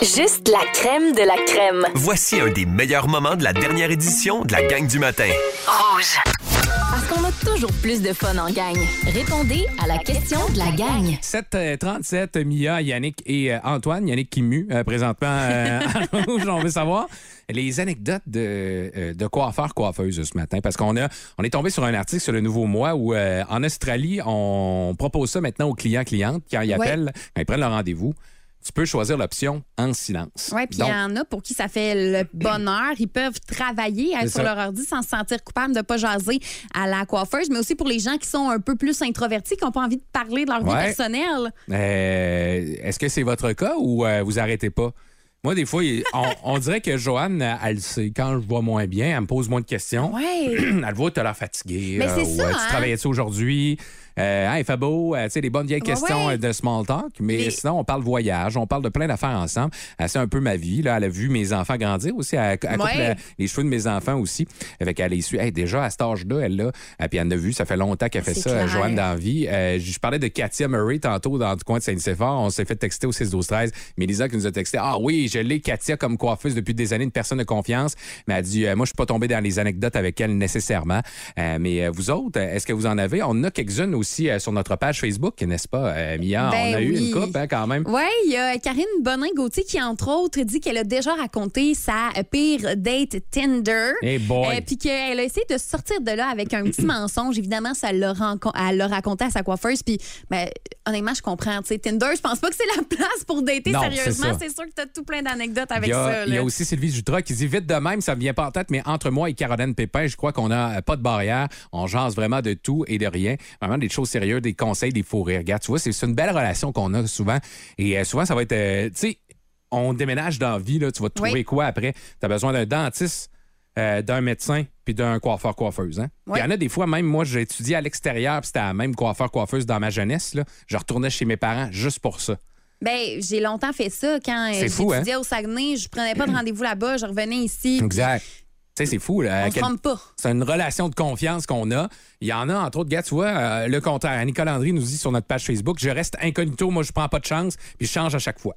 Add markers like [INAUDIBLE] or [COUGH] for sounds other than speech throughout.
Juste la crème de la crème. Voici un des meilleurs moments de la dernière édition de la gang du matin. Rouge. Parce qu'on a toujours plus de fun en gang. Répondez à la question de la gang. 737, Mia, Yannick et euh, Antoine. Yannick qui mue euh, présentement euh, [LAUGHS] à Rouge. On veut savoir les anecdotes de, euh, de coiffeurs, coiffeuses ce matin. Parce qu'on a, on est tombé sur un article sur le Nouveau Mois où euh, en Australie, on propose ça maintenant aux clients, clientes quand ils Ouais. appellent, quand ils prennent leur rendez-vous. Tu peux choisir l'option en silence. Oui, puis il y en a pour qui ça fait le [CLEARS THROAT] bonheur. Ils peuvent travailler sur leur ordi sans se sentir coupable de ne pas jaser à la coiffeuse, mais aussi pour les gens qui sont un peu plus introvertis, qui n'ont pas envie de parler de leur vie Ouais. personnelle. Euh, Est-ce que c'est votre cas ou euh, vous arrêtez pas? Moi, des fois, on, [LAUGHS] on dirait que Joanne, euh, elle sait. Quand je vois moins bien, elle me pose moins de questions. Oui. [CLEARS THROAT] Elle voit, tu as l'air fatigué. Mais c'est ou, ça, euh, tu hein? travaillais-tu aujourd'hui? Euh, Hein, fait beau, euh, tu sais, des bonnes vieilles Ouais, questions ouais. euh, de small talk. Mais Les- sinon, on parle voyage, on parle de plein d'affaires ensemble. Euh, c'est un peu ma vie. Là. Elle a vu mes enfants grandir aussi. Elle, elle coupe la- les cheveux de mes enfants aussi. Avec elle les suit. Hey, déjà, à cet âge-là, elle l'a. Puis elle en a vu. Ça fait longtemps qu'elle fait C'est ça, clair. Joanne, dans la vie. Euh, je parlais de Katia Murray tantôt dans le coin de Saint-Séphore. On s'est fait texter au 6 12 13 Mélisa qui nous a texté Ah oui, je l'ai, Katia, comme coiffeuse depuis des années, une personne de confiance. Mais elle a dit euh, Moi, je suis pas tombé dans les anecdotes avec elle nécessairement. Euh, mais vous autres, est-ce que vous en avez? On en a quelques-unes aussi euh, sur notre page Facebook, n'est-ce pas, euh, Mia? Ben On a eu oui. une coupe hein, quand même. Oui, il y a Karine Bonin-Gauthier qui, entre autres, dit qu'elle a déjà raconté sa pire date Tinder. Hey boy. Euh, Puis qu'elle a essayé de sortir de là avec un petit [CLEARS THROAT] mensonge. Évidemment, ça l'a raconté à sa coiffeuse. Puis, ben, honnêtement, je comprends. Tu sais, Tinder, je pense pas que c'est la [LAUGHS] place pour dater Non, sérieusement. C'est sûr que tu as tout plein d'anecdotes avec il a, ça. il y a aussi Sylvie Jutras qui dit vite de même, ça me vient pas en tête, mais entre moi et Caroline Pépin, je crois qu'on n'a pas de barrière. On jase vraiment de tout et de rien. Vraiment des choses sérieuses, des conseils, des faux rires. Regarde, tu vois, c'est une belle relation qu'on a souvent. Et euh, souvent, ça va être. euh, tu sais, on déménage dans la vie, là, tu vas te trouver Oui. quoi après? Tu as besoin d'un dentiste, euh, d'un médecin, puis d'un coiffeur-coiffeuse. Hein? Oui. Il y en a des fois, même moi, j'ai étudié à l'extérieur, puis c'était la même coiffeur-coiffeuse dans ma jeunesse. Là. Je retournais chez mes parents juste pour ça. Ben, j'ai longtemps fait ça. Quand fou, j'étudiais au Saguenay, je prenais pas de [CLEARS THROAT] rendez-vous là-bas. Je revenais ici. Exact. Sais, c'est fou. Là, On quel- pas. C'est une relation de confiance qu'on a. Il y en a, entre autres, gars, tu vois, euh, le contraire. Nicole Landry nous dit sur notre page Facebook Je reste incognito, moi, je prends pas de chance, puis je change à chaque fois.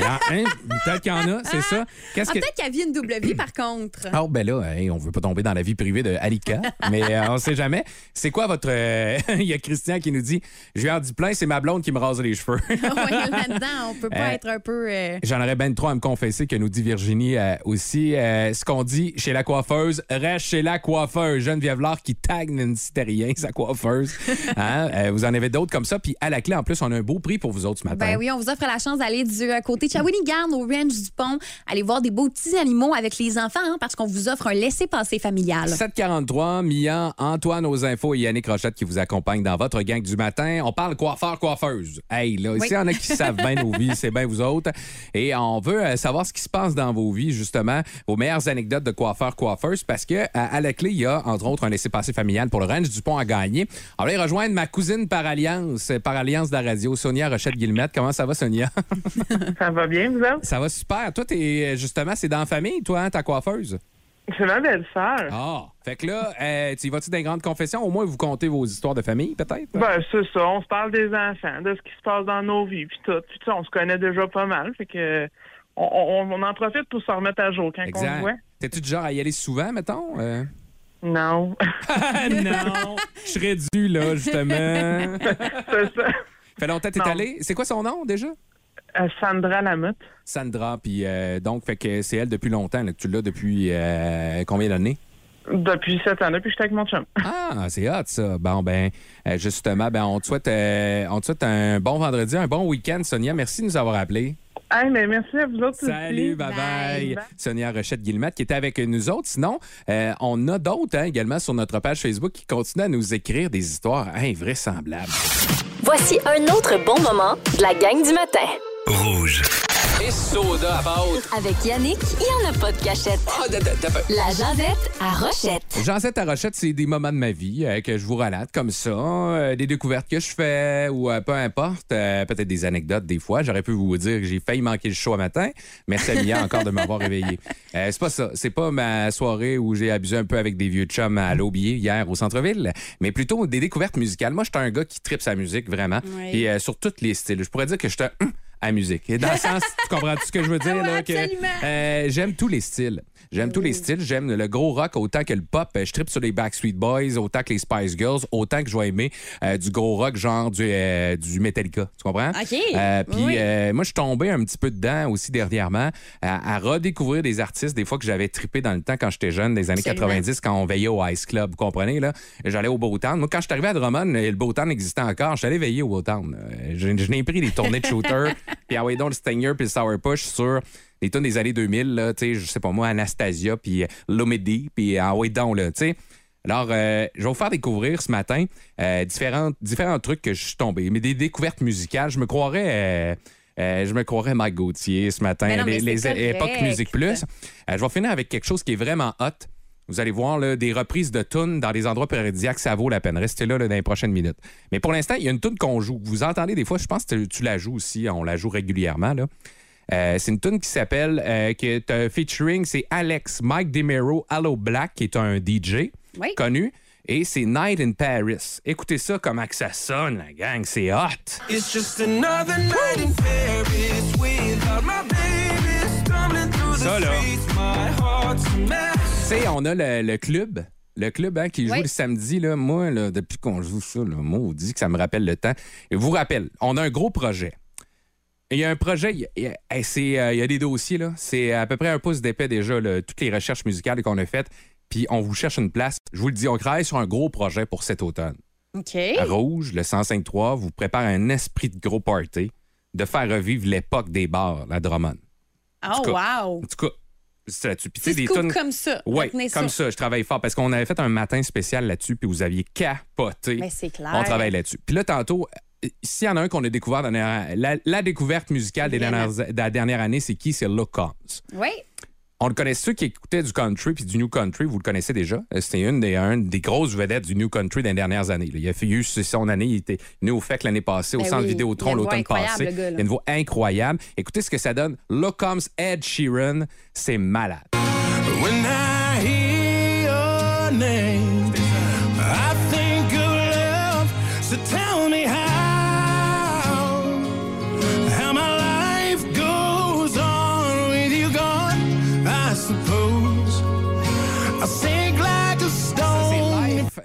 En- hein? Peut-être qu'il y en a, c'est ça. Qu'est-ce Ah, que. Peut-être qu'elle vit une double vie, par contre. Ah, ben là, hey, on veut pas tomber dans la vie privée de Alika, mais euh, on sait jamais. C'est quoi votre. euh, [LAUGHS] Il y a Christian qui nous dit Je viens du plein, c'est ma blonde qui me rase les cheveux. [LAUGHS] ouais, là-dedans, on peut pas Euh, être un peu. euh, J'en aurais ben trop à me confesser que nous dit Virginie aussi. Ce qu'on dit chez la coiffeuse, reste chez la coiffeuse. Geneviève Lard qui tag Nancy Terrien, sa coiffeuse. Hein? Vous en avez d'autres comme ça. Puis à la clé, en plus, on a un beau prix pour vous autres ce matin. Ben oui, on vous offre la chance d'aller du côté de Shawinigan au Ranch du Pont, aller voir des beaux petits animaux avec les enfants, hein, parce qu'on vous offre un laissez-passer familial. 743, Mia, Antoine aux infos et Yannick Rochette qui vous accompagne dans votre gang du matin. On parle coiffeur-coiffeuse. Hey, là, ici, il y en a qui savent bien nos vies, c'est bien vous autres. Et on veut euh, savoir ce qui se passe dans vos vies, justement, vos meilleures anecdotes de coiffeur-coiffeuse, parce que à, à la clé, il y a, entre autres, un laissez-passer familial pour le range du pont à gagner. On va aller rejoindre ma cousine par alliance, euh, par alliance de la radio, Sonia Rochette-Guillemette. Comment ça va, Sonia? [LAUGHS] Ça va bien, vous autres? ça va super. Toi, t'es, justement, c'est dans la famille, toi, hein, ta coiffeuse? C'est ma belle-sœur. Ah, fait que là, euh, tu y vas-tu dans les grandes confessions? Au moins, vous comptez vos histoires de famille, peut-être? Ben, c'est ça. On se parle des enfants, de ce qui se passe dans nos vies, puis tout. Puis, tu sais, on se connaît déjà pas mal. Fait que. On, on- on en profite pour se remettre à jour quand on se exact. voit. T'es-tu du genre à y aller souvent, mettons? Euh? Non. [LAUGHS] Non! Je serais dû, là, justement. [LAUGHS] c'est ça. fait longtemps que t'es allé? C'est quoi son nom, déjà? Euh, Sandra Lamotte. Sandra, puis euh, donc, fait que c'est elle depuis longtemps, là, que tu l'as depuis euh, combien d'années? Depuis sept ans, depuis que j'étais avec mon chum. Ah, c'est hot, ça. Bon, ben, justement, ben, on te souhaite, euh, on te souhaite un bon vendredi, un bon week-end, Sonia. Merci de nous avoir appelés. Hey, mais merci à vous autres Salut, aussi. bye bye. Bye. Bye. Sonia Rochette-Guillemette qui était avec nous autres. Sinon, euh, on a d'autres hein, également sur notre page Facebook qui continuent à nous écrire des histoires invraisemblables. Voici un autre bon moment de la gang du matin. Rouge. Et soda à pâte. Avec Yannick, il n'y en a pas de cachette. La jasette à Rochette. Jean-Seth à Rochette, c'est des moments de ma vie euh, que je vous relate comme ça, euh, des découvertes que je fais ou euh, peu importe, euh, peut-être des anecdotes des fois. J'aurais pu vous dire que j'ai failli manquer le show à matin. Merci à Mia encore de m'avoir réveillé. Euh, c'est pas ça. C'est pas ma soirée où j'ai abusé un peu avec des vieux chums à l'Aubier hier au centre-ville, mais plutôt des découvertes musicales. Moi, je suis un gars qui tripe sa musique vraiment Oui. et euh, sur tous les styles. Je pourrais dire que je suis un, hum, à musique. Et dans le sens, tu comprends tout ce que je veux dire? Là, que, [LAUGHS] euh, j'aime tous les styles. J'aime tous les styles. J'aime le gros rock autant que le pop. Euh, Je tripe sur les Backstreet Boys autant que les Spice Girls, autant que je vais aimer euh, du gros rock genre du, euh, du Metallica. Tu comprends? OK. Euh, Puis Oui. moi, je suis tombé un petit peu dedans aussi dernièrement à, à redécouvrir des artistes des fois que j'avais trippé dans le temps quand j'étais jeune, des années Absolument. 90, quand on veillait au Ice Club. Vous comprenez? là? J'allais au Bowtown. Moi, quand je suis arrivé à Drummond, le Bowtown existait encore. Je suis allé veiller au. Euh, Je, je n'ai pris des tournées de shooter, [LAUGHS] puis ah ouais, donc le Stinger, puis le Sour Push sur des tunes des années 2000, là, tu sais, je sais pas moi, Anastasia, puis euh, Lomedy, puis ah ouais, donc, là, tu sais. Alors, euh, je vais vous faire découvrir ce matin euh, différents, différents trucs que je suis tombé, mais des découvertes musicales. Je me croirais, euh, euh, je me croirais Mike Gauthier ce matin, Mais non, mais les, les époques. Musique Plus. Euh, je vais finir avec quelque chose qui est vraiment hot. Vous allez voir là, des reprises de tunes dans des endroits paradisiaques, ça vaut la peine. Restez là, là, dans les prochaines minutes. Mais pour l'instant, il y a une tune qu'on joue. Vous entendez des fois, je pense que tu- tu la joues aussi, on la joue régulièrement. Là. Euh, c'est une tune qui s'appelle, euh, qui est un featuring, c'est Alex Mike DeMero, Hello Black, qui est un DJ Oui. connu. Et c'est Night in Paris. Écoutez ça, comment que ça sonne, la gang. C'est hot. It's just another night in Paris without my baby stumbling through the Ça, là. streets. My heart's a mess. Tu sais, on a le, le club. Le club hein, qui joue Oui. le samedi, là, moi, là, depuis qu'on joue ça, là, moi, on dit que ça me rappelle le temps. Et vous rappelle, on a un gros projet. Il y a un projet, il y a, il y a- hey, c'est, euh, il y a des dossiers, là. C'est à peu près un pouce d'épais déjà, là, toutes les recherches musicales qu'on a faites. Puis on vous cherche une place. Je vous le dis, on travaille sur un gros projet pour cet automne. OK. À Rouge, le 105.3, vous prépare un esprit de gros party, de faire revivre l'époque des bars, la Drummond. Oh, cas, wow. En tout cas, c'est là-dessus. Puis tu sais, des tunes- comme ça. oui, comme ça. je travaille fort parce qu'on avait fait un matin spécial là-dessus, puis vous aviez capoté. Mais c'est clair. On travaille là-dessus. Puis là, tantôt, s'il y en a un qu'on a découvert dans la, la- la découverte musicale des dernières, de la dernière année, c'est qui? C'est Look Combs. Oui. On le connaît, ceux qui écoutaient du country puis du new country, vous le connaissez déjà. Euh, C'était une des, un des grosses vedettes du new country des dernières années. là. Il a fait eu c'est son année, il était né au FEC l'année passée, au Ben centre oui, Vidéotron une l'automne passé. le gars, il a une voix incroyable. Écoutez ce que ça donne. Look Combs Ed Sheeran, c'est malade. When I hear your name, I think of love. So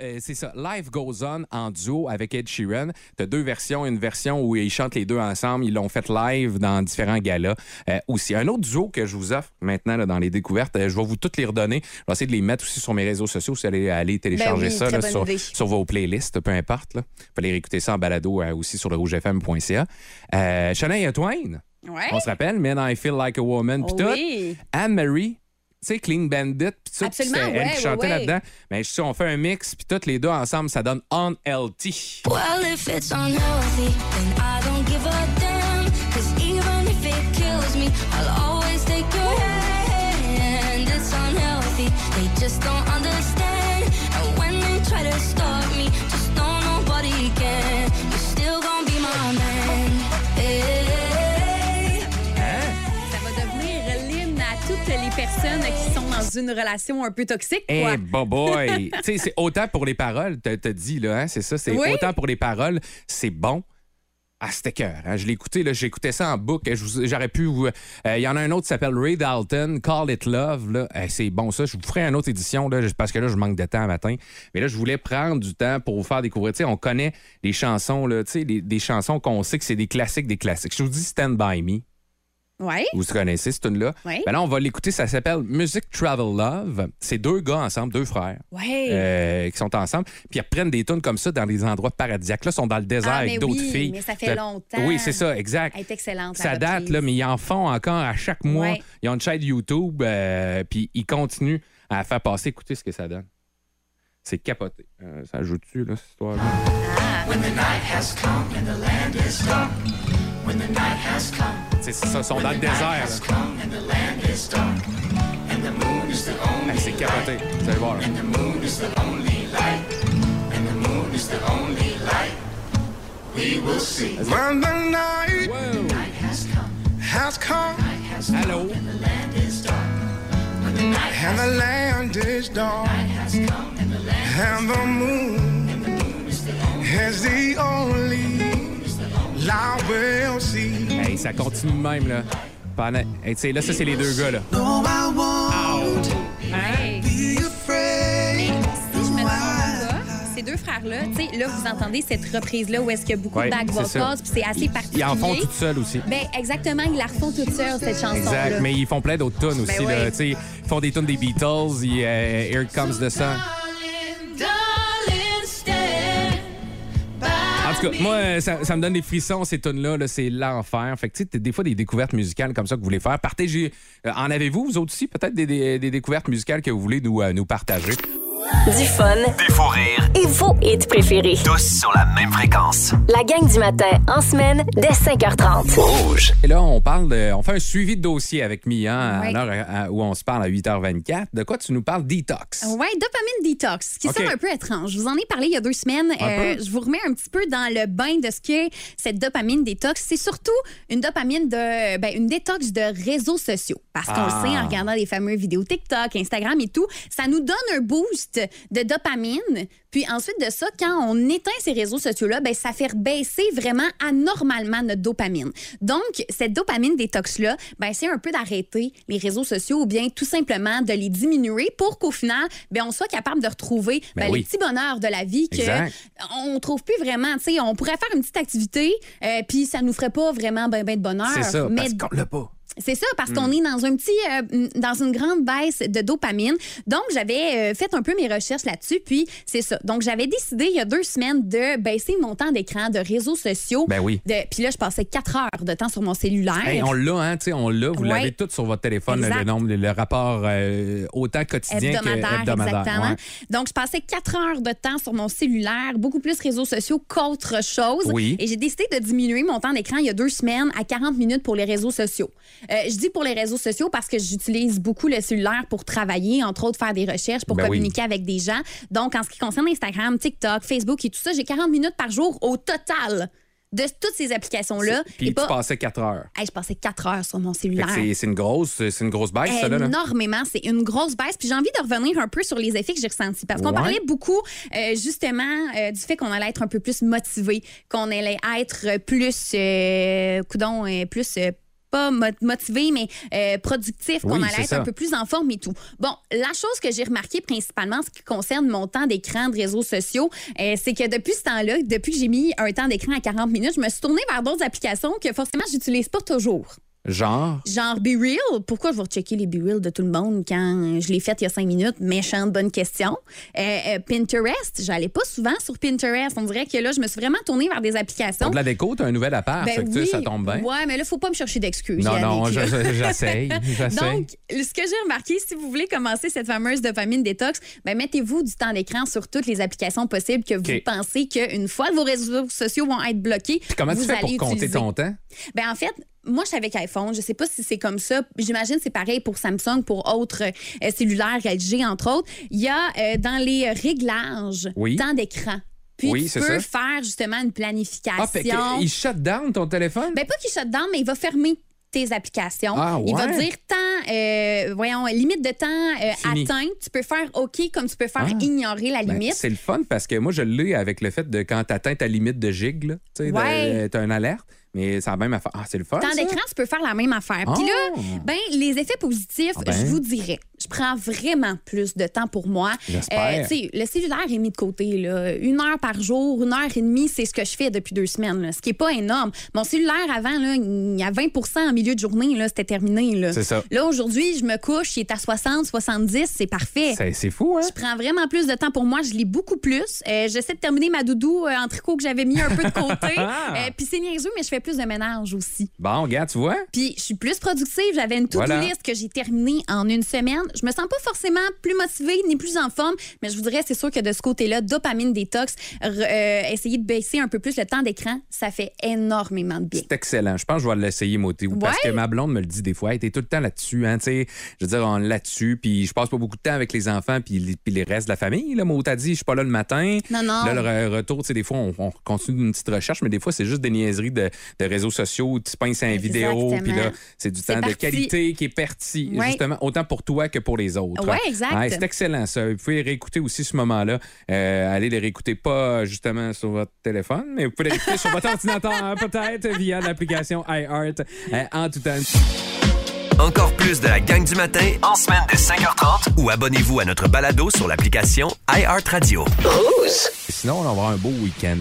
euh, c'est ça. Live Goes On en duo avec Ed Sheeran. T'as deux versions. Une version où ils chantent les deux ensemble. Ils l'ont fait live dans différents galas. Euh, aussi, un autre duo que je vous offre maintenant là, dans les découvertes, euh, je vais vous toutes les redonner. Je vais essayer de les mettre aussi sur mes réseaux sociaux. Si vous allez aller télécharger Ben oui, ça là, sur, vos playlists, peu importe. Là. Vous pouvez aller réécouter ça en balado euh, aussi sur le rougefm.ca. Euh, Shania Twain, Ouais. on se rappelle, Men I Feel Like a Woman. puis Oh tout. oui. Anne-Marie, sais, Clean Bandit, puis ça, elle ouais, qui ouais, chantait ouais. là-dedans. Mais je sais, on fait un mix, puis toutes les deux ensemble, ça donne On LT. Well, if it's unhealthy, then I don't give a damn. Cause even if it kills me, I'll always take your hand. It's unhealthy, they just don't personnes qui sont dans une relation un peu toxique, Eh, quoi. boy! [LAUGHS] tu sais, c'est autant pour les paroles, t'as t'as dit, là, hein, c'est ça, c'est Oui. autant pour les paroles, c'est bon. Ah, c'était cœur. Hein? Je l'ai écouté, là, j'écoutais ça en boucle. J'aurais pu. euh, Il y en a un autre qui s'appelle Ray Dalton, Call It Love. Là. Eh, c'est bon, ça. Je vous ferai une autre édition, là, parce que là, je manque de temps à matin. Mais là, je voulais prendre du temps pour vous faire découvrir. Tu sais, on connaît les chansons, là, tu sais, les- des chansons qu'on sait que c'est des classiques des classiques. Je vous dis Stand By Me. Ouais. Vous connaissez cette tune-là. Oui. Ben là, on va l'écouter. Ça s'appelle Music Travel Love. C'est deux gars ensemble, deux frères. Ouais. euh, qui sont ensemble, puis ils reprennent des tunes comme ça dans des endroits paradisiaques. Là, ils sont dans le désert Ah, avec d'autres oui, filles. mais ça fait longtemps. Oui, c'est ça, exact. Elle est excellente. Ça la date, là, mais ils en font encore à chaque mois. Ouais. Ils ont une chaîne YouTube, euh, puis ils continuent à faire passer. Écoutez ce que ça donne. C'est capoté. Euh, ça ajoute-tu, là, cette histoire-là? C'est ça, sont dans le désert. Ah, C'est capoté. Vous allez voir. là. When the night Wow. has come Allô? and the land is dark and the moon is the only light we'll see. Hey, ça continue de même, là. Pendant... Hey, tu sais, là, ça, c'est les deux gars, là. No, I won't Hey. be afraid. Si je me trompe pas, ces deux frères-là, tu sais, là, vous entendez cette reprise-là où est-ce qu'il y a beaucoup Ouais, de back vocals, puis c'est assez particulier. Ils en font tout seuls aussi. Ben, exactement, ils la refont toute seule, cette chanson-là. Exact, mais ils font plein d'autres tunes aussi. Ben là. Tu sais, Ils font des tunes des Beatles, ils, euh, Here Comes the Sun. Tout cas, moi, euh, ça, ça me donne des frissons, ces tunes-là. -là, c'est l'enfer. Fait que, tu sais, des fois, des découvertes musicales comme ça que vous voulez faire. Partagez. euh, en avez-vous, vous autres aussi, peut-être des, des- des découvertes musicales que vous voulez nous, euh, nous partager? Du fun Des faux rires, et vos hits préférés. tous sur la même fréquence. La gang du matin, en semaine, dès 5h30. Rouge. Et là, on parle de, on fait un suivi de dossier avec Mia à l'heure où on se parle à 8h24. De quoi tu nous parles? Detox. Ouais, dopamine detox, qui sonne un peu étrange. Je vous en ai parlé il y a deux semaines. Peu. je vous remets un petit peu dans le bain de ce qu'est cette dopamine détox. C'est surtout une dopamine de, ben, une détox de réseaux sociaux. Parce qu'on Ah. le sait en regardant les fameuses vidéos TikTok, Instagram et tout, ça nous donne un boost de dopamine. Puis ensuite de ça, quand on éteint ces réseaux sociaux-là, ben, ça fait baisser vraiment anormalement notre dopamine. Donc, cette dopamine détox-là, ben, c'est un peu d'arrêter les réseaux sociaux ou bien tout simplement de les diminuer pour qu'au final, ben, on soit capable de retrouver Ben ben, oui. les petits bonheurs de la vie que Exact. on trouve plus vraiment. Tu sais, on pourrait faire une petite activité, euh, puis ça nous ferait pas vraiment ben, ben de bonheur. C'est ça, Mais parce qu'on l'a pas. C'est ça, parce Hmm. qu'on est dans un petit, euh, dans une grande baisse de dopamine. Donc, j'avais euh, fait un peu mes recherches là-dessus, puis c'est ça. Donc, j'avais décidé il y a deux semaines de baisser mon temps d'écran de réseaux sociaux. Ben oui. De- Puis là, je passais quatre heures de temps sur mon cellulaire. Hey, on l'a, hein, tu sais, on l'a. Vous Ouais. l'avez tout sur votre téléphone, le, Exact. le nombre, le, le rapport euh, autant quotidien hebdomadaire, que hebdomadaire. exactement. ouais. Donc, je passais quatre heures de temps sur mon cellulaire, beaucoup plus réseaux sociaux qu'autre chose. Oui. Et j'ai décidé de diminuer mon temps d'écran il y a deux semaines à 40 minutes pour les réseaux sociaux. Euh, je dis pour les réseaux sociaux parce que j'utilise beaucoup le cellulaire pour travailler, entre autres faire des recherches, pour Ben oui. communiquer avec des gens. Donc, en ce qui concerne Instagram, TikTok, Facebook et tout ça, j'ai 40 minutes par jour au total de toutes ces applications-là. Puis Et tu pas... passais 4 heures. Hey, je passais quatre heures sur mon cellulaire. c'est- une grosse, c'est une grosse baisse, ça, là. là. Énormément. C'est une grosse baisse. Puis j'ai envie de revenir un peu sur les effets que j'ai ressentis. Parce qu'on Ouais. parlait beaucoup, euh, justement, euh, du fait qu'on allait être un peu plus motivé, qu'on allait être plus, euh, coudon, euh, plus. Pas mo- motivé, mais euh, productif, qu'on Oui, allait être ça. un peu plus en forme et tout. Bon, la chose que j'ai remarqué principalement, en ce qui concerne mon temps d'écran de réseaux sociaux, euh, c'est que depuis ce temps-là, depuis que j'ai mis un temps d'écran à 40 minutes, je me suis tournée vers d'autres applications que forcément, j'utilise pas toujours. Genre, Genre Be Real, pourquoi je vais checker les Be Real de tout le monde quand je l'ai fait il y a cinq minutes? Méchante bonne question. Euh, euh, Pinterest, j'allais pas souvent sur Pinterest. On dirait que là, je me suis vraiment tournée vers des applications. pour de la déco, t'as un nouvel appart, Ben tu oui. ça tombe bien. Ouais, mais là, faut pas me chercher d'excuses. Non, non, [LAUGHS] j'essaye. Donc, ce que j'ai remarqué, si vous voulez commencer cette fameuse dopamine détox, ben mettez-vous du temps d'écran sur toutes les applications possibles que vous pensez qu'une fois vos réseaux sociaux vont être bloqués, Puis comment tu vous fais pour allez compter ton temps? Ben en fait, moi, je suis avec iPhone. Je sais pas si c'est comme ça. J'imagine que c'est pareil pour Samsung, pour autres euh, cellulaires LG, entre autres. Il y a euh, dans les réglages Oui. temps d'écran. Puis Oui, tu peux ça. faire justement une planification. Ah, fait qu'il shut down ton téléphone? Ben pas qu'il shut down, mais il va fermer tes applications. Ah, Il va ouais. dire temps, euh, voyons, limite de temps euh, Fini. atteint. Tu peux faire OK comme tu peux faire Ah. ignorer la Ben, limite. c'est le fun parce que moi, je l'ai avec le fait de quand tu atteins ta limite de gig, tu Ouais. t'as une alerte, mais ça a même affaire. Ah, c'est le fun. ça? d'écran, tu peux faire la même affaire. Puis là, Ah. ben, les effets positifs, Ah ben. je vous dirais, je prends vraiment plus de temps pour moi. Euh, J'espère. le cellulaire est mis de côté. Là. Une heure par jour, une heure et demie, c'est ce que je fais depuis deux semaines. là, ce qui n'est pas énorme. Mon cellulaire, avant, là, il y a 20% en milieu de journée, là, c'était terminé. Là, C'est ça. Là, aujourd'hui, je me couche, il est à 60, 70, c'est parfait. C'est c'est fou, hein? Je prends vraiment plus de temps pour moi. Je lis beaucoup plus. Euh, J'essaie de terminer ma doudou euh, en tricot que j'avais mis un peu de côté. [LAUGHS] Puis c'est niaiseux, mais je fais plus de ménage aussi. Bon, regarde, tu vois? Puis je suis plus productive. J'avais une to-do Voilà. list que j'ai terminée en une semaine. Je me sens pas forcément plus motivée ni plus en forme, mais je vous dirais, c'est sûr que de ce côté-là, dopamine détox, euh, essayer de baisser un peu plus le temps d'écran, ça fait énormément de bien. C'est excellent. Je pense que je vais l'essayer, moi, Théo, Parce Ouais. que ma blonde me le dit des fois. Elle était tout le temps là-dessus. Hein, tu sais. je veux dire, on là-dessus. Puis je passe pas beaucoup de temps avec les enfants puis les, puis les restes de la famille. Là. Moi, t'as dit, je suis pas là le matin. Non, non. Là, le re- retour, tu sais, des fois, on, on continue une petite recherche, mais des fois, c'est juste des niaiseries de, de réseaux sociaux. Tu pinces un vidéo, puis là, c'est du temps de qualité qui est parti. Ouais. Justement, autant pour toi que pour les autres. Ouais, exact. Ouais, c'est excellent, ça. Vous pouvez réécouter aussi ce moment-là. Euh, allez les réécouter pas justement sur votre téléphone, mais vous pouvez les réécouter sur votre [LAUGHS] ordinateur, hein, peut-être, via l'application iHeart euh, en tout temps. Encore plus de la gang du matin en semaine de 5h30 ou abonnez-vous à notre balado sur l'application iHeartRadio. Sinon, on va avoir un beau week-end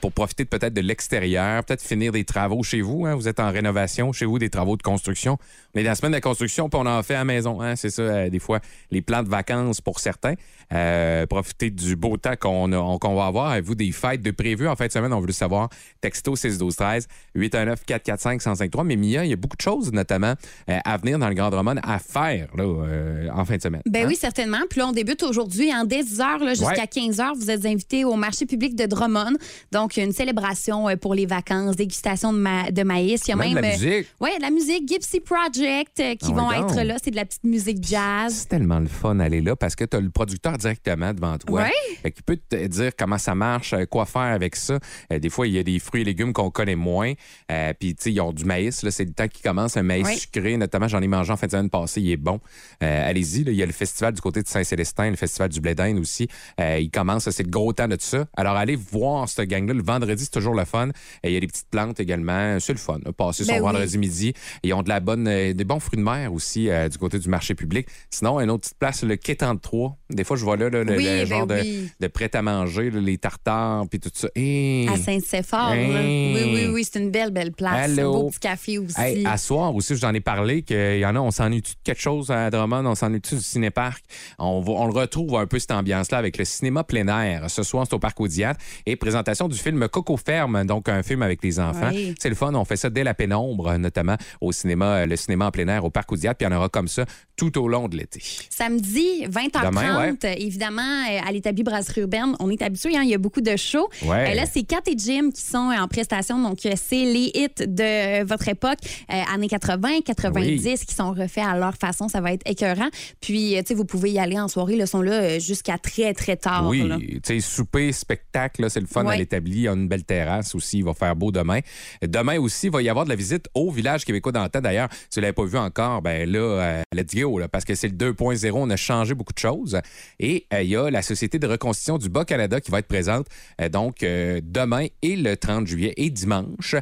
pour profiter peut-être de l'extérieur, peut-être finir des travaux chez vous. hein. Vous êtes en rénovation chez vous, des travaux de construction. On est dans la semaine de construction, puis on en fait à la maison. hein. C'est ça, euh, des fois, les plans de vacances pour certains. Euh, profitez du beau temps qu'on va avoir. Avez-vous des fêtes de prévues en fin de semaine? On veut le savoir. Texto 6 12 13 819 445 1053 Mais Mia, il y a beaucoup de choses, notamment euh, à venir dans le Grand Drummond, à faire là, euh, en fin de semaine. Ben Hein? oui, certainement. Puis là, on débute aujourd'hui en dès 10 heures jusqu'à Ouais. 15 heures. Vous êtes invités au marché public de Drummond. Donc, une célébration euh, pour les vacances, dégustation de, ma- de maïs. Il y a Même même. de la euh, musique. Oui, de la musique, Gypsy Project, euh, qui Ah vont donc. être là. C'est de la petite musique jazz. C'est tellement le fun d'aller là parce que tu as le producteur directement devant toi. Ouais. Qu'il peut te dire comment ça marche, quoi faire avec ça. Des fois, il y a des fruits et légumes qu'on connaît moins. Euh, Puis, tu sais, ils ont du maïs. C'est le temps qui commence. Un maïs Ouais. sucré, notamment, j'en ai mangé en fin de semaine passée. Il est bon. Euh, Allez-y. Il y a le festival du côté de Saint-Célestin, le festival du Blé d'Inde aussi. Euh, il commence. C'est le gros temps de tout ça. Alors, allez voir cette Le vendredi, c'est toujours le fun. Il y a des petites plantes également. C'est le fun. Passer Ben son oui. vendredi midi. Ils ont de la bonne, euh, des bons fruits de mer aussi euh, du côté du marché public. Sinon, une autre petite place, le quai 33. Des fois, je vois là, là, le, Oui, le ben genre de, oui. de prêt-à-manger, les tartares, puis tout ça. Hey! À Saint-Céphore. là. Hey. Oui, oui, oui. C'est une belle, belle place. Allô? Un beau petit café aussi. Hey, à soir aussi, je vous en ai parlé qu'il y en a, on s'ennuie-tu de quelque chose à Drummond, on s'ennuie-tu du cinéparc? On, va- on le retrouve un peu cette ambiance-là avec le cinéma plein air. Ce soir, c'est au Parc Audiat et présentation du film Coco Ferme, donc un film avec les enfants. Oui. C'est le fun, on fait ça dès la pénombre, notamment au cinéma, euh, le cinéma en plein air au Parc Audiat, puis il y en aura comme ça tout au long de l'été. Samedi, 20h30, Demain, évidemment, euh, à l'établi Brasserie Urbaine, on est habitué, hein, il y a beaucoup de shows. Ouais. Euh, là, c'est Kat et Jim qui sont en prestation, donc c'est les hits de votre époque, euh, années 80, 90, Oui. qui sont refaits à leur façon. Ça va être écœurant. Puis, tu sais, vous pouvez y aller en soirée, le sont là jusqu'à très, très tard. Oui, tu sais, souper, spectacle, c'est le fun à Ouais. Il y a une belle terrasse aussi. Il va faire beau demain. Demain aussi, il va y avoir de la visite au village québécois d'Antan. D'ailleurs, si vous ne l'avez pas vu encore, ben là, euh, let's go, là, parce que c'est le 2.0. On a changé beaucoup de choses. Et euh, il y a la Société de reconstitution du Bas-Canada qui va être présente euh, donc demain et le 30 juillet et dimanche.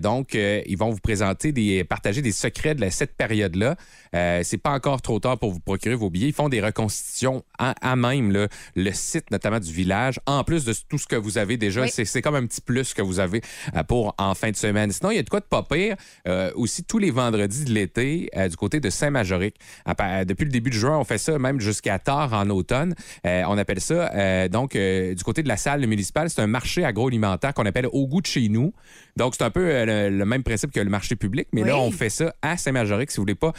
Donc, ils vont vous présenter, des, partager des secrets de cette période-là. C'est pas encore trop tard pour vous procurer vos billets. Ils font des reconstitutions à, à même là, le site, notamment du village, en plus de tout ce que vous avez déjà. Oui. C'est, comme un petit plus que vous avez euh, pour en fin de semaine. Sinon, il y a de quoi de pas pire. euh, aussi, tous les vendredis de l'été, euh, du côté de Saint-Majoric. Depuis le début du juin, on fait ça même jusqu'à tard en automne. Euh, on appelle ça, donc, du côté de la salle municipale, c'est un marché agroalimentaire qu'on appelle au goût de chez nous. Donc, c'est un peu le, le même principe que le marché public, mais là, on fait ça à Saint-Majoric si vous voulez pas.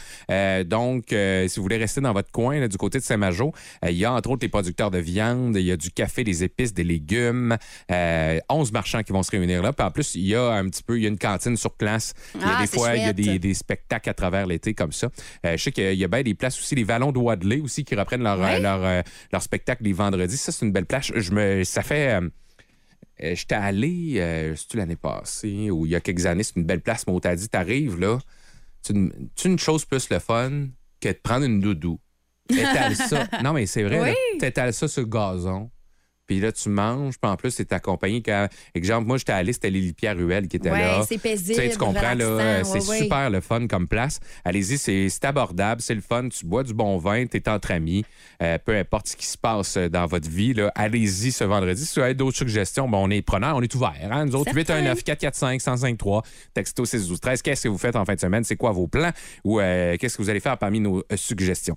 Donc, si vous voulez rester dans votre coin, là, du côté de Saint-Majo, euh, il y a entre autres les producteurs de viande, il y a du café, des épices, des légumes, euh, 11 marchands qui vont se réunir là. Puis en plus, il y a un petit peu, il y a une cantine sur place. Il y a Ah, des fois, il y a des, des spectacles à travers l'été comme ça. Euh, je sais qu'il y a bien des places aussi, les Vallons de Wadley aussi qui reprennent leur, euh, leur, euh, leur spectacle les vendredis. Ça, c'est une belle place. Je me, ça fait. euh, euh, J'étais allé, euh, l'année passée ou il y a quelques années, c'est une belle place, mais on t'a dit, t'arrives là, c'est une, une chose plus le fun que de prendre une doudou. T'étales ça. [LAUGHS] Non, mais c'est vrai, Oui. t'étales ça sur le gazon. Puis là, tu manges, puis en plus, c'est accompagné. Quand, exemple, moi, j'étais allé, c'était Lily Pierre Ruel qui était Ouais, là. c'est Tu paisible. sais, tu comprends, là, c'est ouais, ouais. super le fun comme place. Allez-y, c'est abordable, c'est le fun. Tu bois du bon vin, tu es entre amis. Euh, peu importe ce qui se passe euh, dans votre vie, allez-y ce vendredi. Si vous avez d'autres suggestions, on est preneurs, on est ouvert. Hein? Nous autres, Certain. 819 445 1053 texto 6 12 13 Qu'est-ce que vous faites en fin de semaine? C'est quoi vos plans? Ou euh, qu'est-ce que vous allez faire parmi nos suggestions?